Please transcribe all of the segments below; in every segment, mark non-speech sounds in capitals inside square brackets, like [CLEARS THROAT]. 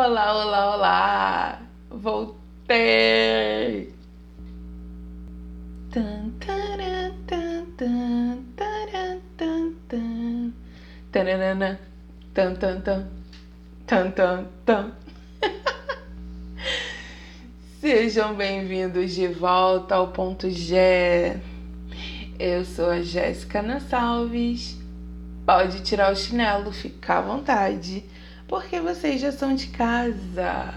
Olá, olá, olá! Voltei! Tan, tan, tan, tan, tan. Tan, tan, tan, tan, tan, tan. Sejam bem-vindos de volta ao ponto G. Eu sou a Jéssica Nassalves. Pode tirar o chinelo, fica à vontade porque vocês já são de casa.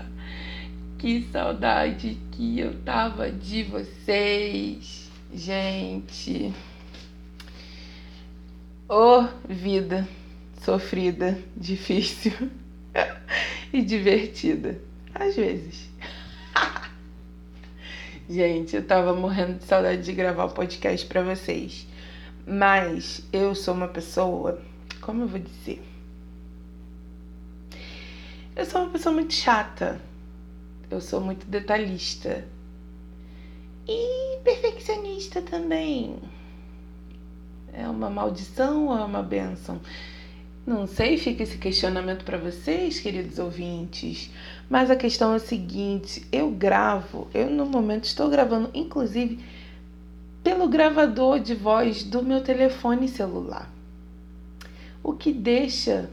Que saudade que eu tava de vocês, gente. Oh, vida sofrida, difícil [LAUGHS] e divertida, às vezes. [LAUGHS] gente, eu tava morrendo de saudade de gravar o podcast para vocês. Mas eu sou uma pessoa, como eu vou dizer? Eu sou uma pessoa muito chata. Eu sou muito detalhista. E perfeccionista também. É uma maldição ou é uma benção? Não sei, fica esse questionamento para vocês, queridos ouvintes. Mas a questão é a seguinte: eu gravo, eu no momento estou gravando, inclusive, pelo gravador de voz do meu telefone celular. O que deixa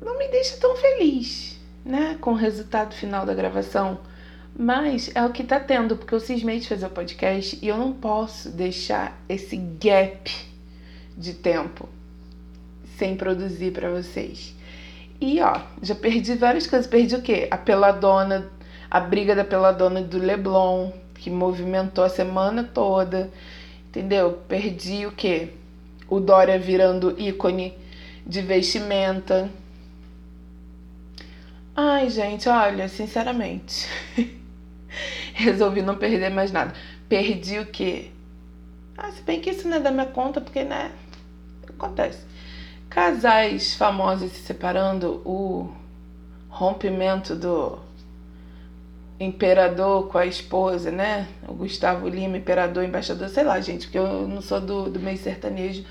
não me deixa tão feliz, né, com o resultado final da gravação. Mas é o que tá tendo, porque eu cismei de fazer o podcast e eu não posso deixar esse gap de tempo sem produzir para vocês. E ó, já perdi várias coisas. Perdi o quê? A peladona, a briga da peladona do Leblon, que movimentou a semana toda. Entendeu? Perdi o quê? O Dória virando ícone de vestimenta. Ai, gente, olha, sinceramente, [LAUGHS] resolvi não perder mais nada. Perdi o quê? Ah, se bem que isso não é da minha conta, porque, né? Acontece. Casais famosos se separando, o rompimento do imperador com a esposa, né? O Gustavo Lima, imperador, embaixador, sei lá, gente, porque eu não sou do, do meio sertanejo,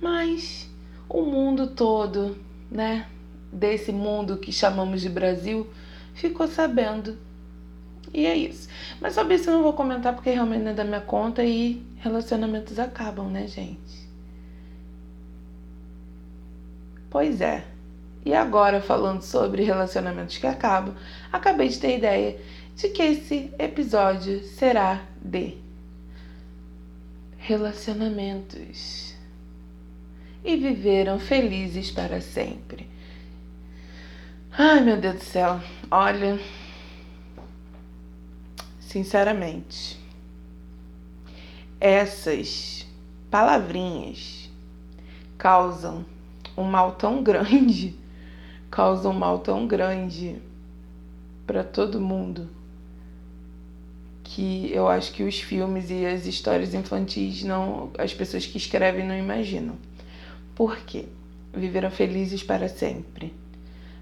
mas o mundo todo, né? Desse mundo que chamamos de Brasil ficou sabendo. E é isso. Mas sobre isso eu não vou comentar porque realmente não é da minha conta e relacionamentos acabam, né, gente? Pois é. E agora, falando sobre relacionamentos que acabam, acabei de ter ideia de que esse episódio será de relacionamentos. E viveram felizes para sempre. Ai, meu Deus do céu. Olha, sinceramente, essas palavrinhas causam um mal tão grande, [LAUGHS] causam um mal tão grande para todo mundo que eu acho que os filmes e as histórias infantis não, as pessoas que escrevem não imaginam. Por quê? Viveram felizes para sempre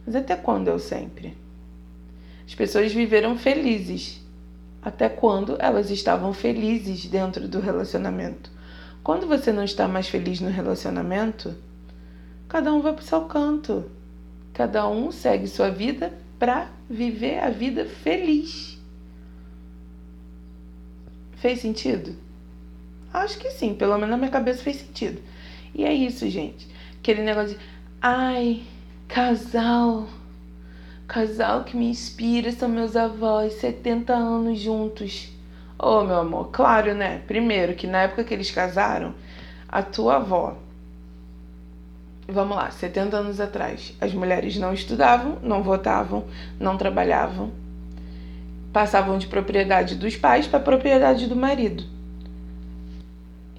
mas até quando eu sempre? As pessoas viveram felizes. Até quando elas estavam felizes dentro do relacionamento. Quando você não está mais feliz no relacionamento, cada um vai para o seu canto. Cada um segue sua vida para viver a vida feliz. Fez sentido? Acho que sim, pelo menos na minha cabeça fez sentido. E é isso, gente. Aquele negócio de, ai, Casal. Casal que me inspira são meus avós, 70 anos juntos. Oh, meu amor, claro, né? Primeiro, que na época que eles casaram, a tua avó. Vamos lá, 70 anos atrás, as mulheres não estudavam, não votavam, não trabalhavam, passavam de propriedade dos pais para propriedade do marido.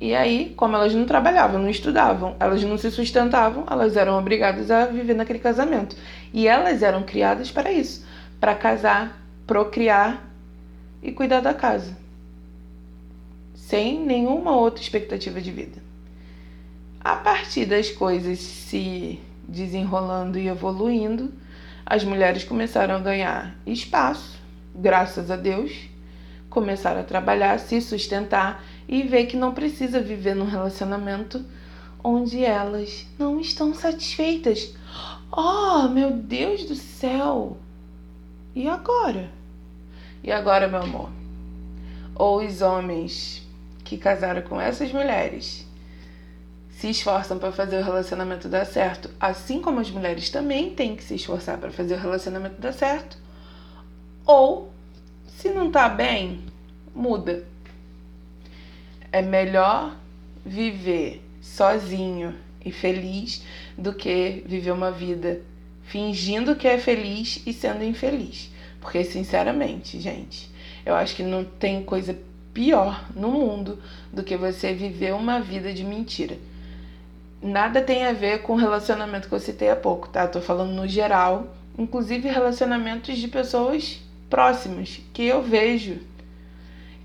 E aí, como elas não trabalhavam, não estudavam, elas não se sustentavam, elas eram obrigadas a viver naquele casamento. E elas eram criadas para isso, para casar, procriar e cuidar da casa. Sem nenhuma outra expectativa de vida. A partir das coisas se desenrolando e evoluindo, as mulheres começaram a ganhar espaço, graças a Deus, começaram a trabalhar, se sustentar e ver que não precisa viver num relacionamento onde elas não estão satisfeitas. Oh, meu Deus do céu! E agora? E agora, meu amor? Ou os homens que casaram com essas mulheres se esforçam para fazer o relacionamento dar certo, assim como as mulheres também têm que se esforçar para fazer o relacionamento dar certo. Ou, se não tá bem, muda. É melhor viver sozinho e feliz do que viver uma vida fingindo que é feliz e sendo infeliz. Porque, sinceramente, gente, eu acho que não tem coisa pior no mundo do que você viver uma vida de mentira nada tem a ver com o relacionamento que eu citei há pouco, tá? Tô falando no geral, inclusive relacionamentos de pessoas próximas que eu vejo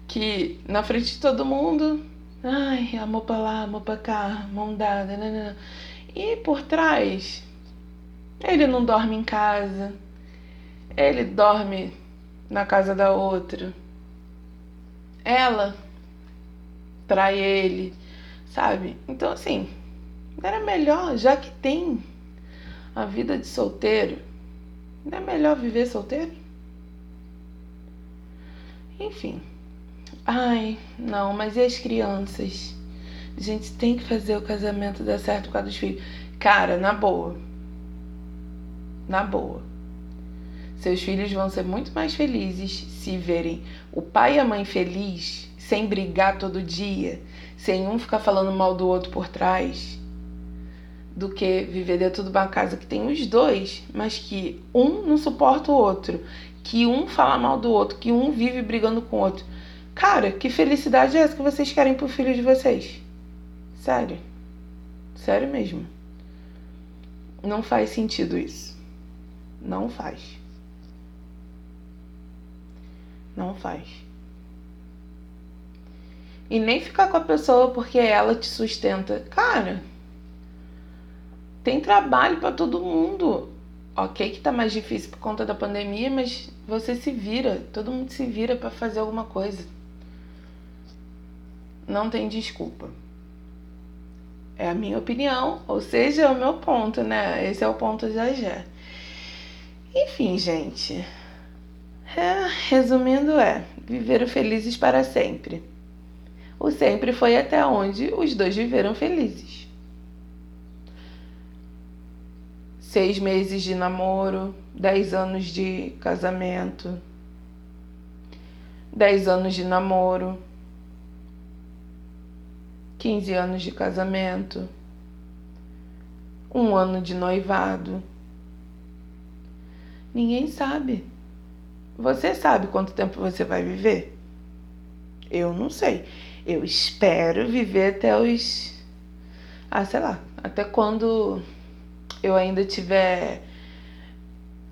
que na frente de todo mundo, ai, amor pra lá, amor pra cá, mão dada, né. e por trás ele não dorme em casa, ele dorme na casa da outra, ela trai ele, sabe? Então assim era melhor, já que tem a vida de solteiro, não é melhor viver solteiro? Enfim. Ai, não, mas e as crianças? A gente tem que fazer o casamento dar certo por causa dos filhos. Cara, na boa. Na boa. Seus filhos vão ser muito mais felizes se verem o pai e a mãe feliz, sem brigar todo dia, sem um ficar falando mal do outro por trás do que viver dentro de uma casa que tem os dois, mas que um não suporta o outro, que um fala mal do outro, que um vive brigando com o outro. Cara, que felicidade é essa que vocês querem pro filho de vocês? Sério. Sério mesmo. Não faz sentido isso. Não faz. Não faz. E nem ficar com a pessoa porque ela te sustenta. Cara, tem trabalho para todo mundo. Ok, que tá mais difícil por conta da pandemia, mas você se vira, todo mundo se vira para fazer alguma coisa. Não tem desculpa. É a minha opinião, ou seja, é o meu ponto, né? Esse é o ponto já já. Enfim, gente. É, resumindo é, viveram felizes para sempre. O sempre foi até onde os dois viveram felizes. seis meses de namoro, dez anos de casamento, dez anos de namoro, quinze anos de casamento, um ano de noivado. Ninguém sabe. Você sabe quanto tempo você vai viver? Eu não sei. Eu espero viver até os. Ah, sei lá. Até quando eu ainda tiver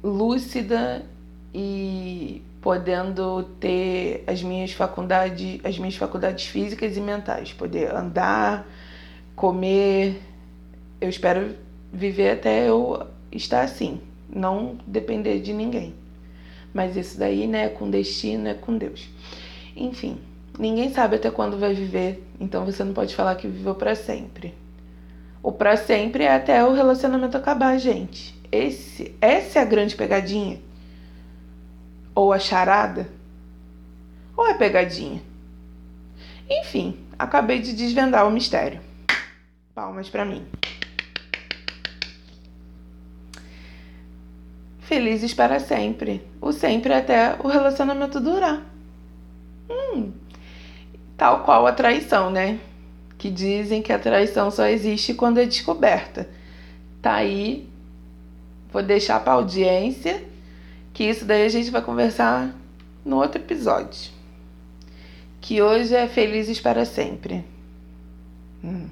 lúcida e podendo ter as minhas faculdades, as minhas faculdades físicas e mentais, poder andar, comer. Eu espero viver até eu estar assim, não depender de ninguém. Mas isso daí, né, é com destino, é com Deus. Enfim, ninguém sabe até quando vai viver, então você não pode falar que viveu para sempre. O para sempre é até o relacionamento acabar, gente. Esse, essa é a grande pegadinha. Ou a charada. Ou é pegadinha. Enfim, acabei de desvendar o mistério. Palmas para mim. Felizes para sempre. O sempre até o relacionamento durar. Hum, tal qual a traição, né? que dizem que a traição só existe quando é descoberta. Tá aí, vou deixar para audiência, que isso daí a gente vai conversar no outro episódio. Que hoje é Felizes para Sempre. Hum.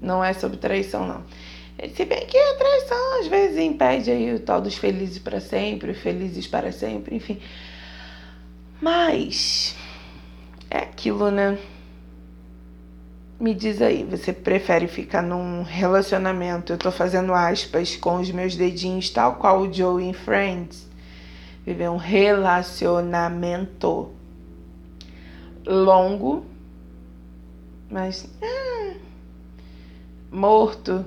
Não é sobre traição, não. Se bem que a traição às vezes impede aí o tal dos felizes para sempre, felizes para sempre, enfim. Mas é aquilo, né? Me diz aí, você prefere ficar num relacionamento, eu tô fazendo aspas com os meus dedinhos, tal qual o Joe em Friends, viver um relacionamento longo, mas ah, morto,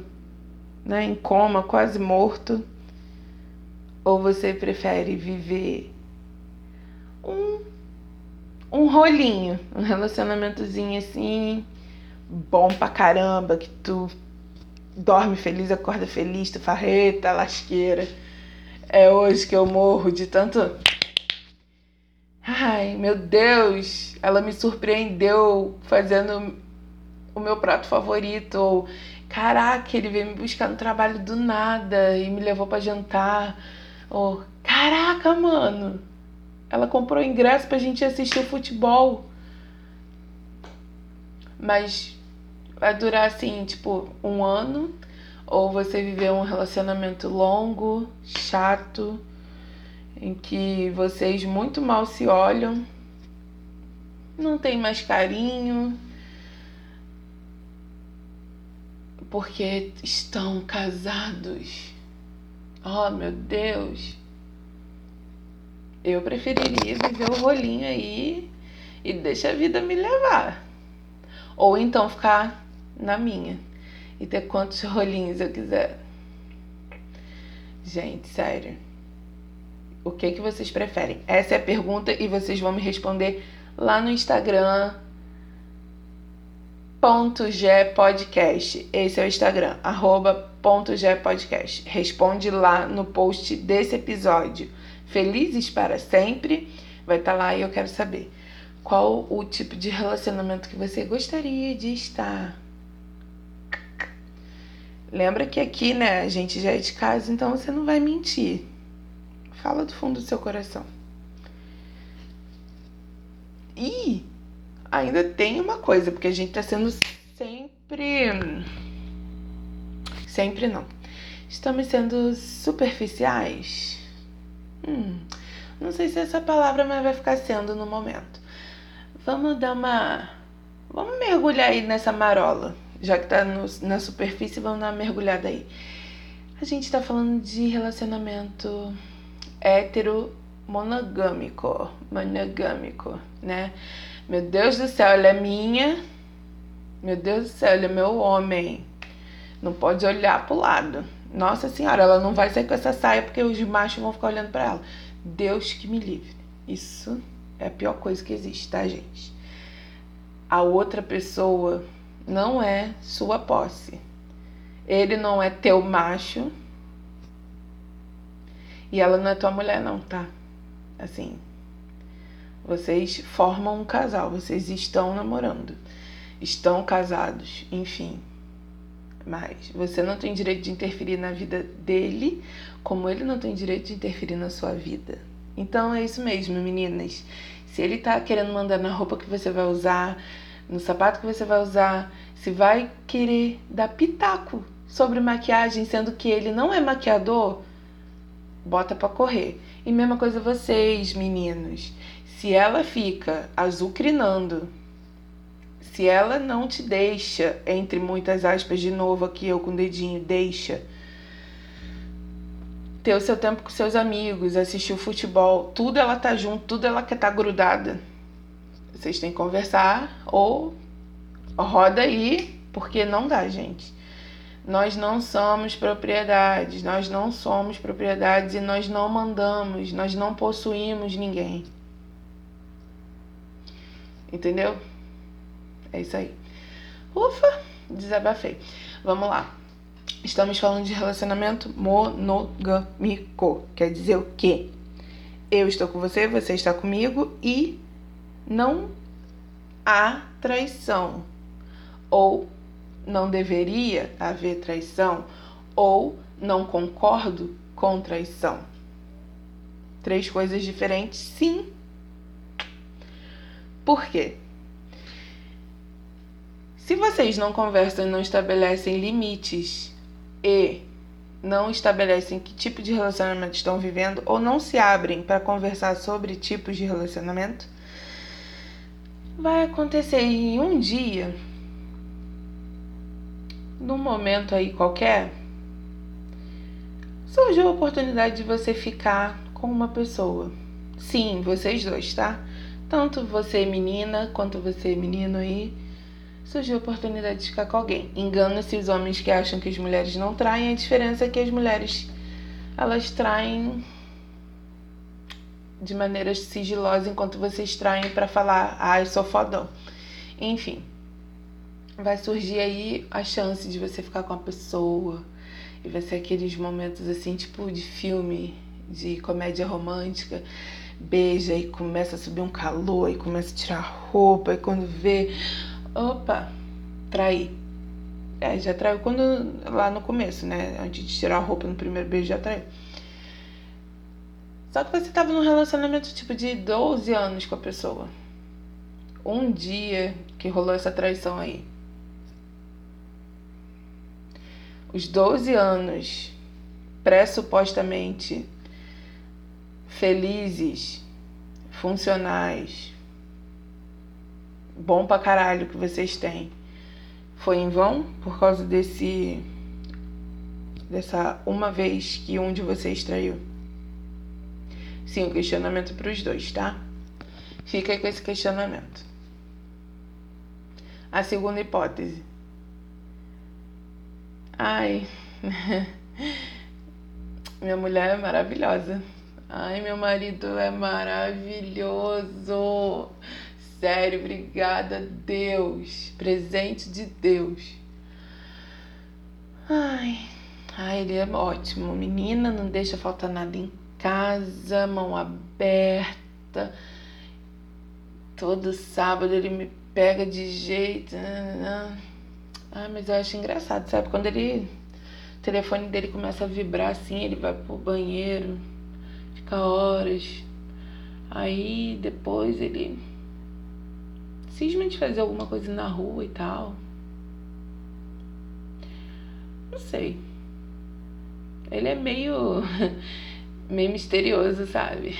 né, em coma, quase morto? Ou você prefere viver um, um rolinho, um relacionamentozinho assim, bom pra caramba, que tu dorme feliz, acorda feliz, tu farreta, lasqueira. É hoje que eu morro de tanto. Ai, meu Deus, ela me surpreendeu fazendo o meu prato favorito. Ou, caraca, ele veio me buscar no trabalho do nada e me levou para jantar. Ou, caraca, mano, ela comprou ingresso pra gente assistir o futebol. Mas vai durar assim, tipo, um ano. Ou você viver um relacionamento longo, chato, em que vocês muito mal se olham, não tem mais carinho, porque estão casados. Oh, meu Deus. Eu preferiria viver o rolinho aí e deixa a vida me levar. Ou então ficar na minha e ter quantos [LAUGHS] rolinhos eu quiser. Gente, sério. O que que vocês preferem? Essa é a pergunta e vocês vão me responder lá no Instagram G podcast. Esse é o Instagram, arroba G podcast. Responde lá no post desse episódio. Felizes para sempre. Vai estar tá lá e eu quero saber qual o tipo de relacionamento que você gostaria de estar. Lembra que aqui, né, a gente já é de casa, então você não vai mentir. Fala do fundo do seu coração. E ainda tem uma coisa, porque a gente tá sendo sempre. Sempre não. Estamos sendo superficiais. Hum, não sei se essa palavra mas vai ficar sendo no momento. Vamos dar uma. Vamos mergulhar aí nessa marola já que tá no, na superfície, vamos dar uma mergulhada aí. A gente tá falando de relacionamento hétero monogâmico, monogâmico, né? Meu Deus do céu, ela é minha. Meu Deus do céu, ele é meu homem. Não pode olhar pro lado. Nossa senhora, ela não vai sair com essa saia porque os machos vão ficar olhando para ela. Deus que me livre. Isso é a pior coisa que existe, tá, gente? A outra pessoa não é sua posse. Ele não é teu macho. E ela não é tua mulher, não, tá? Assim. Vocês formam um casal, vocês estão namorando, estão casados, enfim. Mas você não tem direito de interferir na vida dele, como ele não tem direito de interferir na sua vida. Então é isso mesmo, meninas. Se ele tá querendo mandar na roupa que você vai usar, no sapato que você vai usar, se vai querer dar pitaco sobre maquiagem, sendo que ele não é maquiador, bota para correr. E mesma coisa vocês, meninos. Se ela fica azucrinando, se ela não te deixa, entre muitas aspas, de novo aqui eu com o dedinho, deixa ter o seu tempo com seus amigos, assistir o futebol, tudo ela tá junto, tudo ela quer tá grudada. Vocês têm que conversar ou roda aí, porque não dá, gente. Nós não somos propriedades, nós não somos propriedades e nós não mandamos, nós não possuímos ninguém. Entendeu? É isso aí. Ufa, desabafei. Vamos lá. Estamos falando de relacionamento monogâmico. Quer dizer o quê? Eu estou com você, você está comigo e não há traição, ou não deveria haver traição, ou não concordo com traição. Três coisas diferentes, sim. Por quê? Se vocês não conversam e não estabelecem limites e não estabelecem que tipo de relacionamento estão vivendo ou não se abrem para conversar sobre tipos de relacionamento, vai acontecer em um dia, num momento aí qualquer, surgiu a oportunidade de você ficar com uma pessoa. Sim, vocês dois, tá? Tanto você menina quanto você menino aí, surgiu a oportunidade de ficar com alguém. Engana-se os homens que acham que as mulheres não traem, a diferença é que as mulheres elas traem de maneira sigilosa enquanto vocês traem para falar, ai, sou fodão. Enfim, vai surgir aí a chance de você ficar com a pessoa e vai ser aqueles momentos assim, tipo de filme, de comédia romântica, beija e começa a subir um calor e começa a tirar roupa e quando vê, opa, trair. É, já traiu quando lá no começo, né? Antes de tirar a roupa no primeiro beijo já traiu. Só que você tava num relacionamento tipo de 12 anos com a pessoa. Um dia que rolou essa traição aí. Os 12 anos pressupostamente felizes, funcionais, bom pra caralho que vocês têm, foi em vão por causa desse dessa uma vez que um de vocês traiu? Sim, o questionamento para os dois, tá? Fica aí com esse questionamento. A segunda hipótese. Ai, [LAUGHS] minha mulher é maravilhosa. Ai, meu marido é maravilhoso. Sério, obrigada, Deus. Presente de Deus. Ai, ai, ele é ótimo. Menina, não deixa faltar nada em casa, mão aberta. Todo sábado ele me pega de jeito. Ah, mas eu acho engraçado, sabe? Quando ele. O telefone dele começa a vibrar assim, ele vai pro banheiro, fica horas. Aí depois ele de fazer alguma coisa na rua e tal. Não sei. Ele é meio [LAUGHS] meio misterioso, sabe?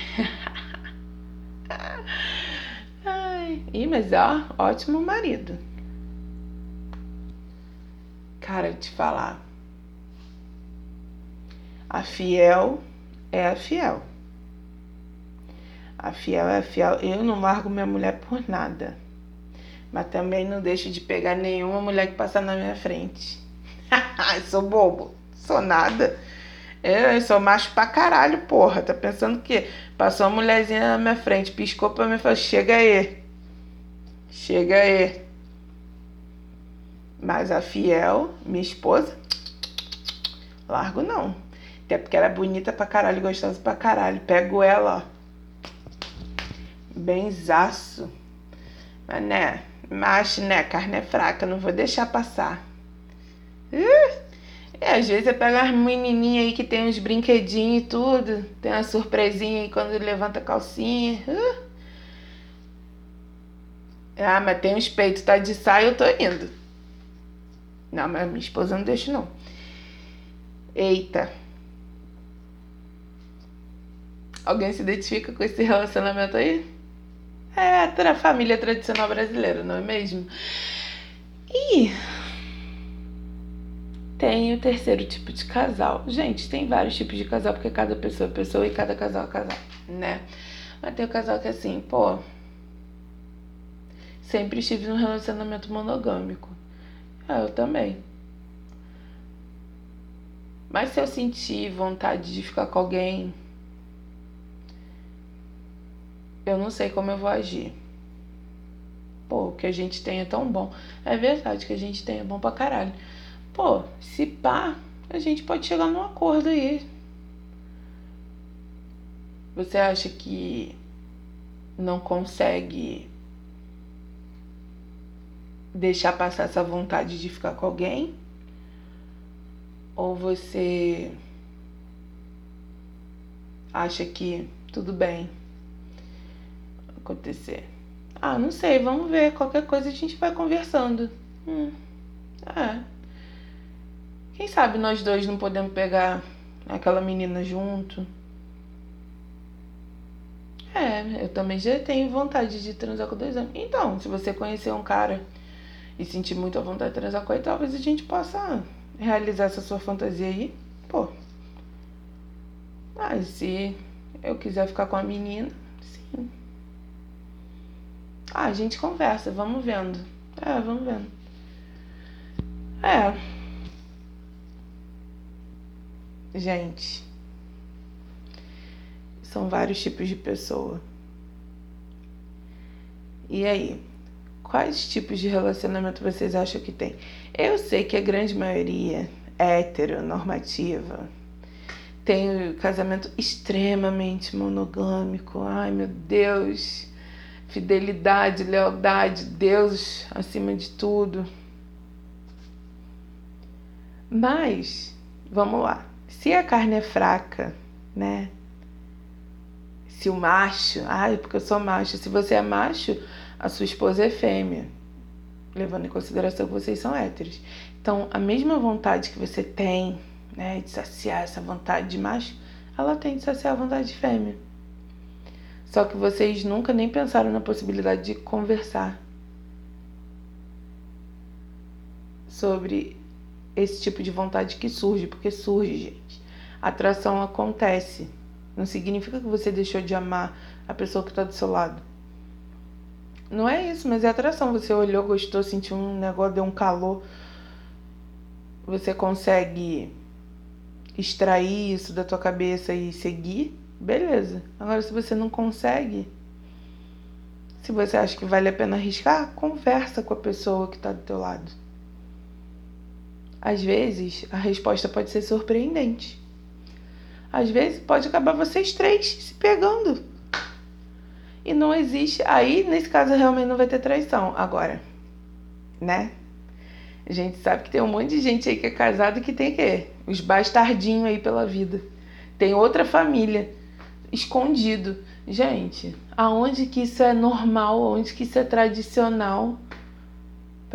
Ai, Ih, mas ó, ótimo marido. Cara, te falar. A fiel é a fiel. A fiel é a fiel. Eu não largo minha mulher por nada. Mas também não deixo de pegar nenhuma mulher que passar na minha frente. [LAUGHS] sou bobo. Sou nada. Eu sou macho pra caralho, porra. Tá pensando que passou uma mulherzinha na minha frente, piscou pra mim e falou: chega aí. Chega aí. Mas a fiel, minha esposa, largo não. Até porque ela é bonita pra caralho, gostosa pra caralho. Pego ela, ó. Benzaço. Mas né, macho, né? Carne é fraca, não vou deixar passar. Uh! É, às vezes você pega umas menininhas aí que tem uns brinquedinhos e tudo. Tem uma surpresinha aí quando levanta a calcinha. Uh. Ah, mas tem uns peitos, tá de saia, eu tô indo. Não, mas minha esposa não deixa, não. Eita. Alguém se identifica com esse relacionamento aí? É a família tradicional brasileira, não é mesmo? Ih tem o terceiro tipo de casal. Gente, tem vários tipos de casal, porque cada pessoa é pessoa e cada casal é casal, né? Mas tem o casal que é assim, pô. Sempre estive num relacionamento monogâmico. É, eu também. Mas se eu sentir vontade de ficar com alguém, eu não sei como eu vou agir. Pô, o que a gente tem é tão bom. É verdade que a gente tem é bom pra caralho. Pô, se pá, a gente pode chegar num acordo aí. Você acha que não consegue deixar passar essa vontade de ficar com alguém? Ou você acha que tudo bem acontecer? Ah, não sei, vamos ver. Qualquer coisa a gente vai conversando. Hum, é. Quem sabe nós dois não podemos pegar aquela menina junto? É, eu também já tenho vontade de transar com dois homens. Então, se você conhecer um cara e sentir muito a vontade de transar com ele, talvez a gente possa realizar essa sua fantasia aí. Pô. Mas se eu quiser ficar com a menina, sim. Ah, a gente conversa, vamos vendo. É, vamos vendo. É. Gente, são vários tipos de pessoa. E aí? Quais tipos de relacionamento vocês acham que tem? Eu sei que a grande maioria é heteronormativa. Tem o casamento extremamente monogâmico. Ai, meu Deus. Fidelidade, lealdade, Deus acima de tudo. Mas, vamos lá. Se a carne é fraca, né? Se o macho, ai, porque eu sou macho. Se você é macho, a sua esposa é fêmea, levando em consideração que vocês são héteros. Então, a mesma vontade que você tem, né, de saciar essa vontade de macho, ela tem de saciar a vontade de fêmea. Só que vocês nunca nem pensaram na possibilidade de conversar sobre esse tipo de vontade que surge, porque surge, gente. A atração acontece. Não significa que você deixou de amar a pessoa que está do seu lado. Não é isso, mas é atração. Você olhou, gostou, sentiu um negócio, deu um calor. Você consegue extrair isso da tua cabeça e seguir, beleza. Agora, se você não consegue, se você acha que vale a pena arriscar, conversa com a pessoa que está do teu lado. Às vezes, a resposta pode ser surpreendente. Às vezes, pode acabar vocês três se pegando e não existe. Aí, nesse caso, realmente não vai ter traição. Agora, né? A gente sabe que tem um monte de gente aí que é casado que tem que os bastardinhos aí pela vida. Tem outra família escondido. Gente, aonde que isso é normal? Aonde que isso é tradicional?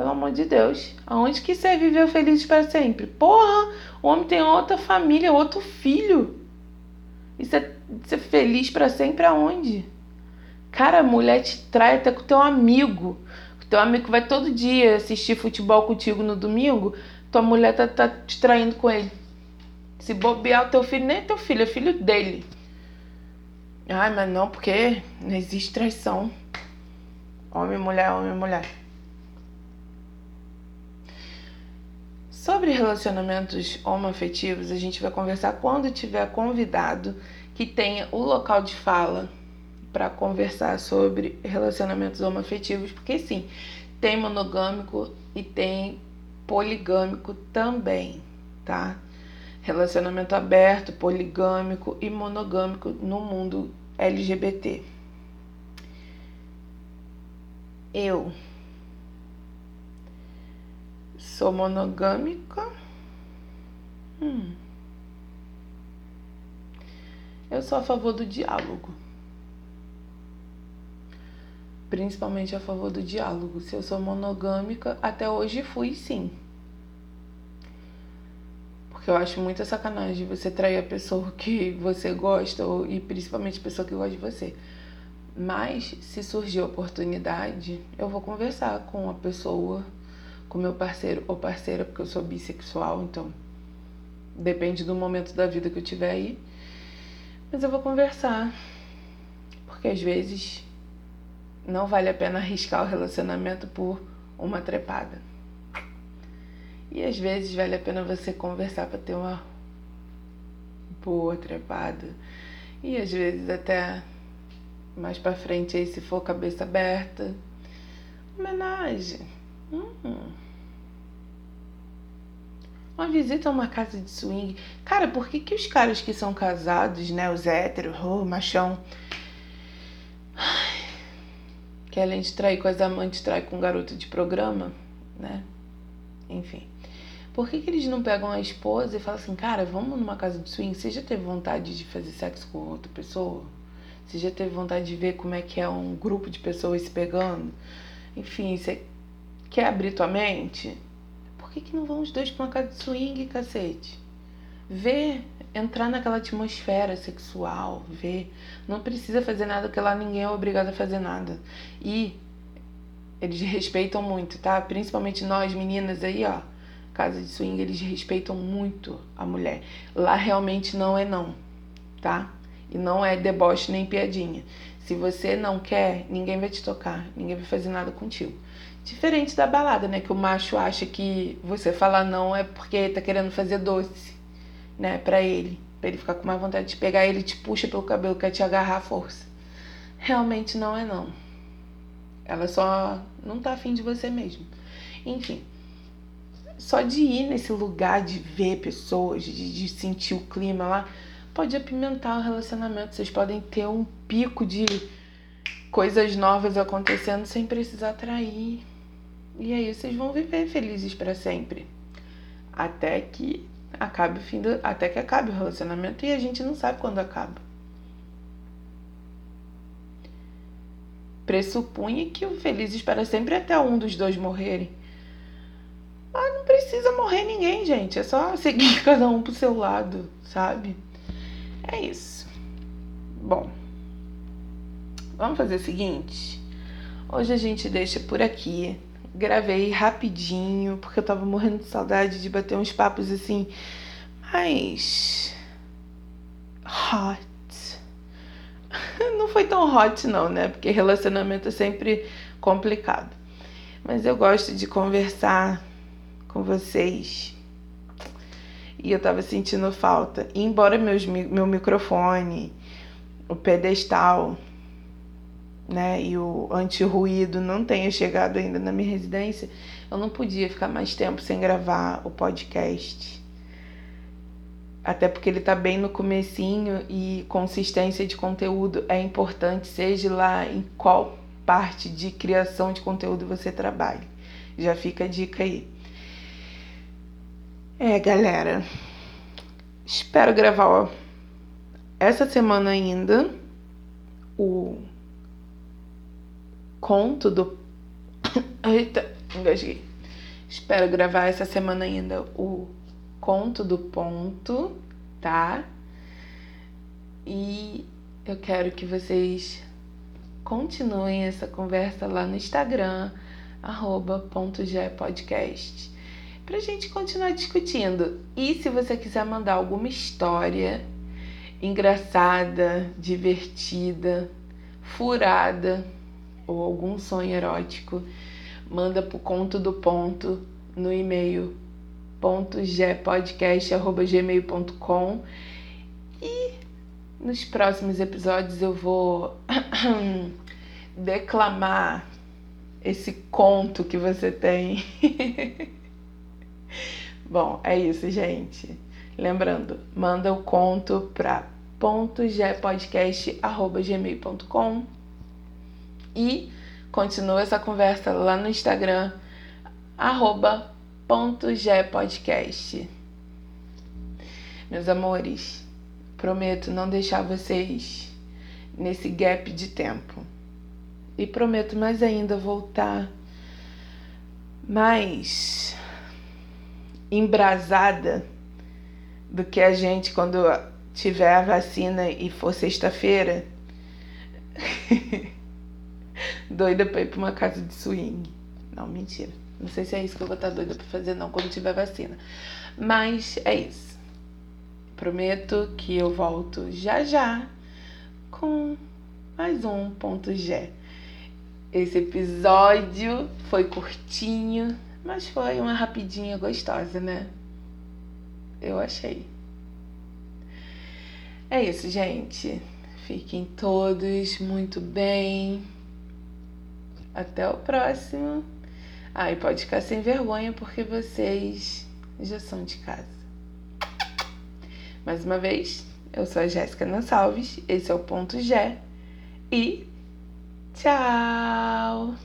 Pelo amor de Deus. Aonde que é viver feliz para sempre? Porra, o homem tem outra família, outro filho. Isso é ser feliz para sempre aonde? Cara, a mulher te trai até com teu amigo. O teu amigo vai todo dia assistir futebol contigo no domingo, tua mulher tá, tá te traindo com ele. Se bobear o teu filho, nem é teu filho, é filho dele. Ai, mas não, porque não existe traição. Homem, mulher, homem, mulher. Sobre relacionamentos homoafetivos, a gente vai conversar quando tiver convidado que tenha o local de fala para conversar sobre relacionamentos homoafetivos, porque sim, tem monogâmico e tem poligâmico também, tá? Relacionamento aberto, poligâmico e monogâmico no mundo LGBT. Eu sou monogâmica. Hum. Eu sou a favor do diálogo principalmente a favor do diálogo. Se eu sou monogâmica, até hoje fui sim. Porque eu acho muita sacanagem você trair a pessoa [LAUGHS] que você gosta, ou, e principalmente a pessoa que gosta de você. Mas se surgir oportunidade, eu vou conversar com a pessoa, com meu parceiro ou parceira, porque eu sou bissexual, então depende do momento da vida que eu tiver aí. Mas eu vou conversar. Porque às vezes não vale a pena arriscar o relacionamento por uma trepada. E às vezes vale a pena você conversar para ter uma boa trepada. E às vezes até mais para frente aí se for cabeça aberta. Homenagem. Hum. Uma visita a uma casa de swing. Cara, por que, que os caras que são casados, né? Os héteros, oh, machão que além de trair com as amantes, trai com um garoto de programa, né? Enfim. Por que, que eles não pegam a esposa e falam assim, cara, vamos numa casa de swing? Você já teve vontade de fazer sexo com outra pessoa? Você já teve vontade de ver como é que é um grupo de pessoas se pegando? Enfim, você quer abrir tua mente? Por que, que não vão os dois pra uma casa de swing, cacete? Ver entrar naquela atmosfera sexual, ver. Não precisa fazer nada, porque lá ninguém é obrigado a fazer nada. E eles respeitam muito, tá? Principalmente nós meninas aí, ó. Casa de swing, eles respeitam muito a mulher. Lá realmente não é não, tá? E não é deboche nem piadinha. Se você não quer, ninguém vai te tocar, ninguém vai fazer nada contigo. Diferente da balada, né? Que o macho acha que você falar não é porque tá querendo fazer doce, né? Pra ele. Pra ele ficar com mais vontade de pegar ele te puxa pelo cabelo, quer te agarrar à força. Realmente não é não. Ela só não tá afim de você mesmo. Enfim. Só de ir nesse lugar, de ver pessoas, de, de sentir o clima lá, pode apimentar o relacionamento. Vocês podem ter um pico de coisas novas acontecendo sem precisar trair. E aí vocês vão viver felizes para sempre. Até que acabe o fim do, até que acabe o relacionamento e a gente não sabe quando acaba. Pressupunha que o felizes para sempre é até um dos dois morrerem. Mas não precisa morrer ninguém, gente. É só seguir [LAUGHS] cada um pro seu lado, sabe? É isso. Bom, vamos fazer o seguinte. Hoje a gente deixa por aqui. Gravei rapidinho, porque eu tava morrendo de saudade de bater uns papos assim, mais. hot. [LAUGHS] Não foi tão hot, não, né? Porque relacionamento é sempre complicado. Mas eu gosto de conversar com vocês e eu tava sentindo falta. E embora meus, meu microfone, o pedestal, né, e o anti-ruído não tenha chegado ainda na minha residência, eu não podia ficar mais tempo sem gravar o podcast. Até porque ele tá bem no comecinho e consistência de conteúdo é importante, seja lá em qual parte de criação de conteúdo você trabalhe. Já fica a dica aí. É, galera. Espero gravar essa semana ainda o conto do. [COUGHS] Eita, engasguei. Espero gravar essa semana ainda o conto do ponto, tá? E eu quero que vocês continuem essa conversa lá no Instagram, arroba podcast para a gente continuar discutindo. E se você quiser mandar alguma história engraçada, divertida, furada ou algum sonho erótico, manda pro conto do ponto no e-mail .gpodcast@gmail.com e nos próximos episódios eu vou [CLEARS THROAT] declamar esse conto que você tem. [LAUGHS] Bom, é isso, gente. Lembrando, manda o conto para .gpodcast@gmail.com e continua essa conversa lá no Instagram arroba .gpodcast. Meus amores, prometo não deixar vocês nesse gap de tempo. E prometo mais ainda voltar mais embrasada do que a gente quando tiver a vacina e for sexta-feira. [LAUGHS] [LAUGHS] doida pra ir pra uma casa de swing. Não, mentira. Não sei se é isso que eu vou estar doida pra fazer, não, quando tiver vacina. Mas é isso. Prometo que eu volto já já com mais um ponto G. Esse episódio foi curtinho, mas foi uma rapidinha gostosa, né? Eu achei. É isso, gente. Fiquem todos muito bem. Até o próximo. Ah, pode ficar sem vergonha porque vocês já são de casa. Mais uma vez, eu sou a Jéssica Nassalves, esse é o Ponto G e tchau!